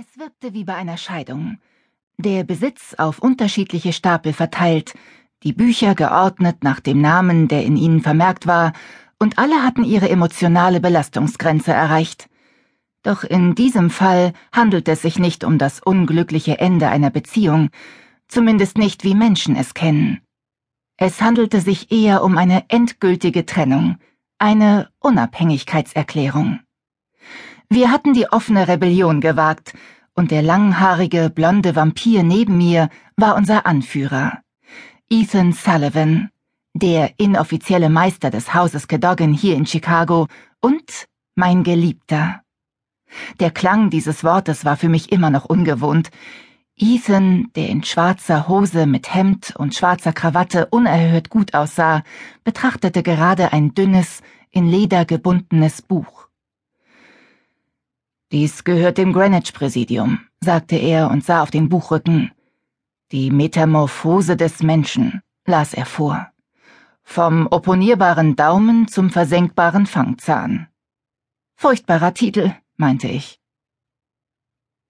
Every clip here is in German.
Es wirkte wie bei einer Scheidung. Der Besitz auf unterschiedliche Stapel verteilt, die Bücher geordnet nach dem Namen, der in ihnen vermerkt war, und alle hatten ihre emotionale Belastungsgrenze erreicht. Doch in diesem Fall handelt es sich nicht um das unglückliche Ende einer Beziehung, zumindest nicht wie Menschen es kennen. Es handelte sich eher um eine endgültige Trennung, eine Unabhängigkeitserklärung. Wir hatten die offene Rebellion gewagt, und der langhaarige, blonde Vampir neben mir war unser Anführer. Ethan Sullivan, der inoffizielle Meister des Hauses Cadogan hier in Chicago und mein Geliebter. Der Klang dieses Wortes war für mich immer noch ungewohnt. Ethan, der in schwarzer Hose mit Hemd und schwarzer Krawatte unerhört gut aussah, betrachtete gerade ein dünnes, in Leder gebundenes Buch. Dies gehört dem Greenwich-Präsidium, sagte er und sah auf den Buchrücken. Die Metamorphose des Menschen, las er vor. Vom opponierbaren Daumen zum versenkbaren Fangzahn. Furchtbarer Titel, meinte ich.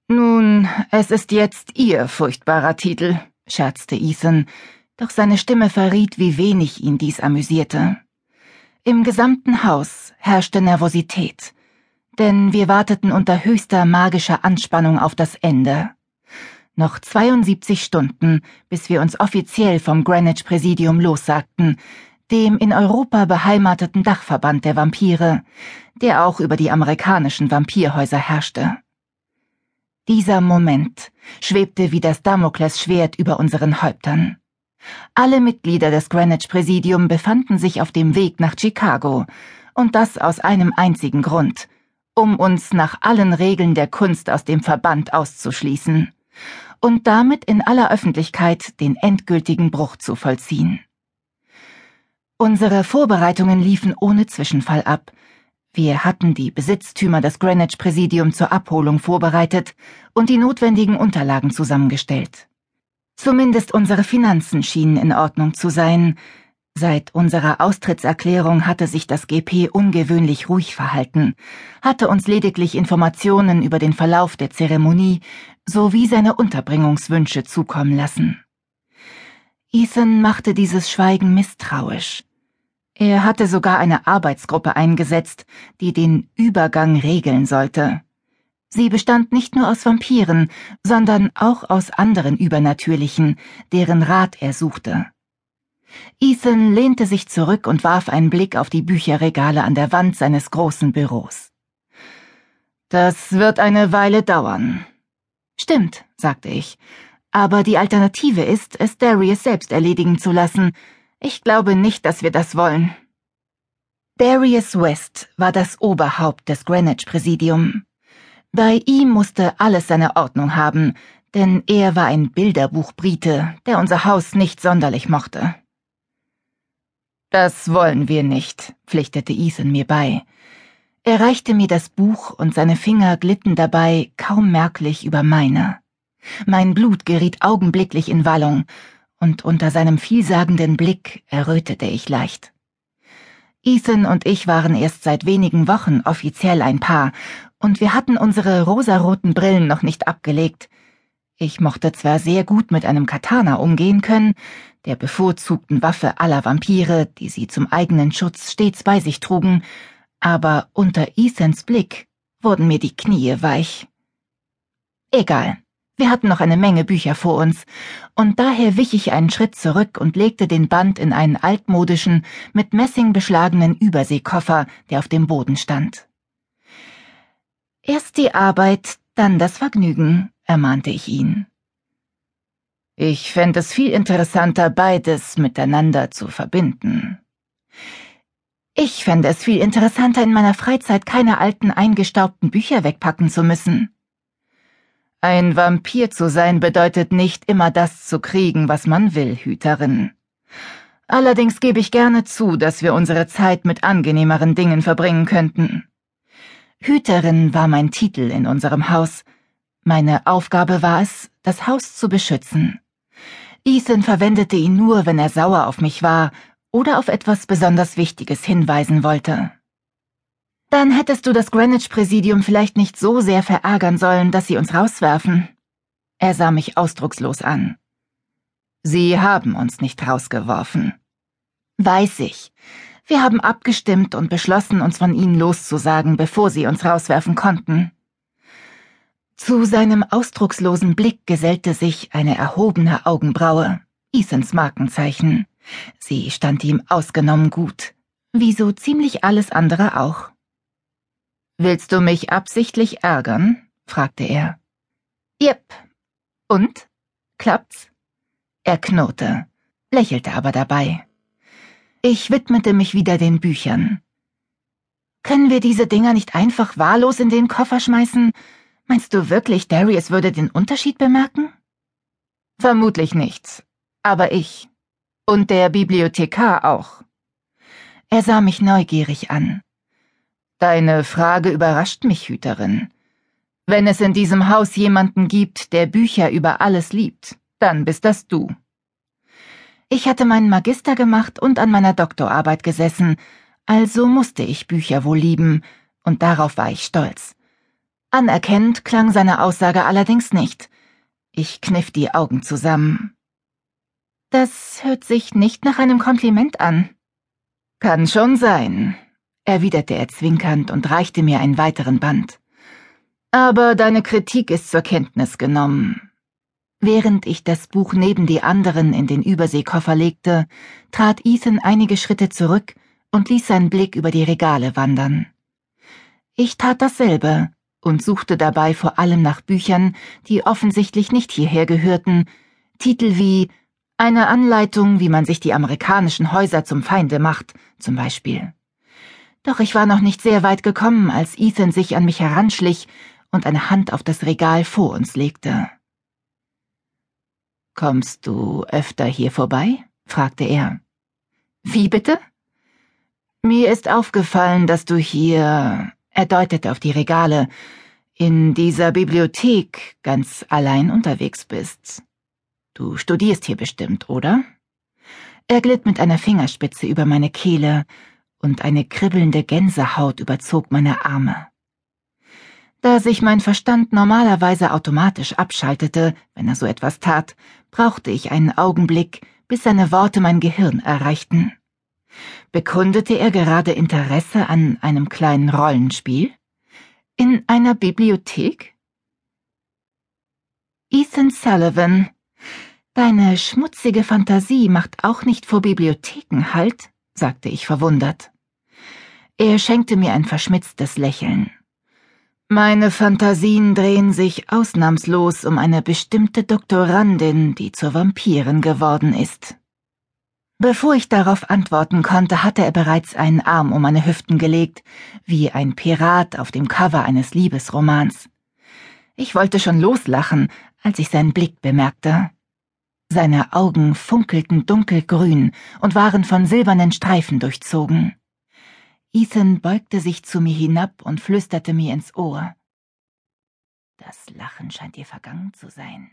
Nun, es ist jetzt Ihr furchtbarer Titel, scherzte Ethan, doch seine Stimme verriet, wie wenig ihn dies amüsierte. Im gesamten Haus herrschte Nervosität denn wir warteten unter höchster magischer Anspannung auf das Ende. Noch 72 Stunden, bis wir uns offiziell vom Greenwich Präsidium lossagten, dem in Europa beheimateten Dachverband der Vampire, der auch über die amerikanischen Vampirhäuser herrschte. Dieser Moment schwebte wie das Damoklesschwert über unseren Häuptern. Alle Mitglieder des Greenwich Präsidium befanden sich auf dem Weg nach Chicago, und das aus einem einzigen Grund, um uns nach allen Regeln der Kunst aus dem Verband auszuschließen und damit in aller Öffentlichkeit den endgültigen Bruch zu vollziehen. Unsere Vorbereitungen liefen ohne Zwischenfall ab. Wir hatten die Besitztümer des Greenwich Präsidium zur Abholung vorbereitet und die notwendigen Unterlagen zusammengestellt. Zumindest unsere Finanzen schienen in Ordnung zu sein, Seit unserer Austrittserklärung hatte sich das GP ungewöhnlich ruhig verhalten, hatte uns lediglich Informationen über den Verlauf der Zeremonie sowie seine Unterbringungswünsche zukommen lassen. Ethan machte dieses Schweigen misstrauisch. Er hatte sogar eine Arbeitsgruppe eingesetzt, die den Übergang regeln sollte. Sie bestand nicht nur aus Vampiren, sondern auch aus anderen Übernatürlichen, deren Rat er suchte. Ethan lehnte sich zurück und warf einen Blick auf die Bücherregale an der Wand seines großen Büros. Das wird eine Weile dauern. Stimmt, sagte ich. Aber die Alternative ist, es Darius selbst erledigen zu lassen. Ich glaube nicht, dass wir das wollen. Darius West war das Oberhaupt des Greenwich-Präsidium. Bei ihm musste alles seine Ordnung haben, denn er war ein Bilderbuch-Brite, der unser Haus nicht sonderlich mochte. Das wollen wir nicht, pflichtete Ethan mir bei. Er reichte mir das Buch und seine Finger glitten dabei kaum merklich über meine. Mein Blut geriet augenblicklich in Wallung, und unter seinem vielsagenden Blick errötete ich leicht. Ethan und ich waren erst seit wenigen Wochen offiziell ein Paar, und wir hatten unsere rosaroten Brillen noch nicht abgelegt. Ich mochte zwar sehr gut mit einem Katana umgehen können, der bevorzugten Waffe aller Vampire, die sie zum eigenen Schutz stets bei sich trugen, aber unter Ethans Blick wurden mir die Knie weich. Egal. Wir hatten noch eine Menge Bücher vor uns, und daher wich ich einen Schritt zurück und legte den Band in einen altmodischen, mit Messing beschlagenen Überseekoffer, der auf dem Boden stand. Erst die Arbeit, dann das Vergnügen, ermahnte ich ihn. Ich fände es viel interessanter, beides miteinander zu verbinden. Ich fände es viel interessanter, in meiner Freizeit keine alten, eingestaubten Bücher wegpacken zu müssen. Ein Vampir zu sein bedeutet nicht immer das zu kriegen, was man will, Hüterin. Allerdings gebe ich gerne zu, dass wir unsere Zeit mit angenehmeren Dingen verbringen könnten. Hüterin war mein Titel in unserem Haus, meine Aufgabe war es, das Haus zu beschützen. Ethan verwendete ihn nur, wenn er sauer auf mich war oder auf etwas besonders Wichtiges hinweisen wollte. Dann hättest du das Greenwich-Präsidium vielleicht nicht so sehr verärgern sollen, dass sie uns rauswerfen. Er sah mich ausdruckslos an. Sie haben uns nicht rausgeworfen. Weiß ich. Wir haben abgestimmt und beschlossen, uns von ihnen loszusagen, bevor sie uns rauswerfen konnten. Zu seinem ausdruckslosen Blick gesellte sich eine erhobene Augenbraue, Ethans Markenzeichen. Sie stand ihm ausgenommen gut, wie so ziemlich alles andere auch. Willst du mich absichtlich ärgern? fragte er. Jep. Und? Klappt's? Er knurrte, lächelte aber dabei. Ich widmete mich wieder den Büchern. Können wir diese Dinger nicht einfach wahllos in den Koffer schmeißen? Meinst du wirklich, Darius würde den Unterschied bemerken? Vermutlich nicht. Aber ich. Und der Bibliothekar auch. Er sah mich neugierig an. Deine Frage überrascht mich, Hüterin. Wenn es in diesem Haus jemanden gibt, der Bücher über alles liebt, dann bist das du. Ich hatte meinen Magister gemacht und an meiner Doktorarbeit gesessen, also musste ich Bücher wohl lieben, und darauf war ich stolz. Anerkennend klang seine Aussage allerdings nicht. Ich kniff die Augen zusammen. Das hört sich nicht nach einem Kompliment an. Kann schon sein, erwiderte er zwinkernd und reichte mir einen weiteren Band. Aber deine Kritik ist zur Kenntnis genommen. Während ich das Buch neben die anderen in den Überseekoffer legte, trat Ethan einige Schritte zurück und ließ seinen Blick über die Regale wandern. Ich tat dasselbe und suchte dabei vor allem nach Büchern, die offensichtlich nicht hierher gehörten, Titel wie Eine Anleitung, wie man sich die amerikanischen Häuser zum Feinde macht, zum Beispiel. Doch ich war noch nicht sehr weit gekommen, als Ethan sich an mich heranschlich und eine Hand auf das Regal vor uns legte. Kommst du öfter hier vorbei? fragte er. Wie bitte? Mir ist aufgefallen, dass du hier er deutete auf die Regale, in dieser Bibliothek ganz allein unterwegs bist. Du studierst hier bestimmt, oder? Er glitt mit einer Fingerspitze über meine Kehle, und eine kribbelnde Gänsehaut überzog meine Arme. Da sich mein Verstand normalerweise automatisch abschaltete, wenn er so etwas tat, brauchte ich einen Augenblick, bis seine Worte mein Gehirn erreichten. Bekundete er gerade Interesse an einem kleinen Rollenspiel? In einer Bibliothek? Ethan Sullivan, deine schmutzige Fantasie macht auch nicht vor Bibliotheken Halt, sagte ich verwundert. Er schenkte mir ein verschmitztes Lächeln. Meine Fantasien drehen sich ausnahmslos um eine bestimmte Doktorandin, die zur Vampirin geworden ist. Bevor ich darauf antworten konnte, hatte er bereits einen Arm um meine Hüften gelegt, wie ein Pirat auf dem Cover eines Liebesromans. Ich wollte schon loslachen, als ich seinen Blick bemerkte. Seine Augen funkelten dunkelgrün und waren von silbernen Streifen durchzogen. Ethan beugte sich zu mir hinab und flüsterte mir ins Ohr. Das Lachen scheint dir vergangen zu sein.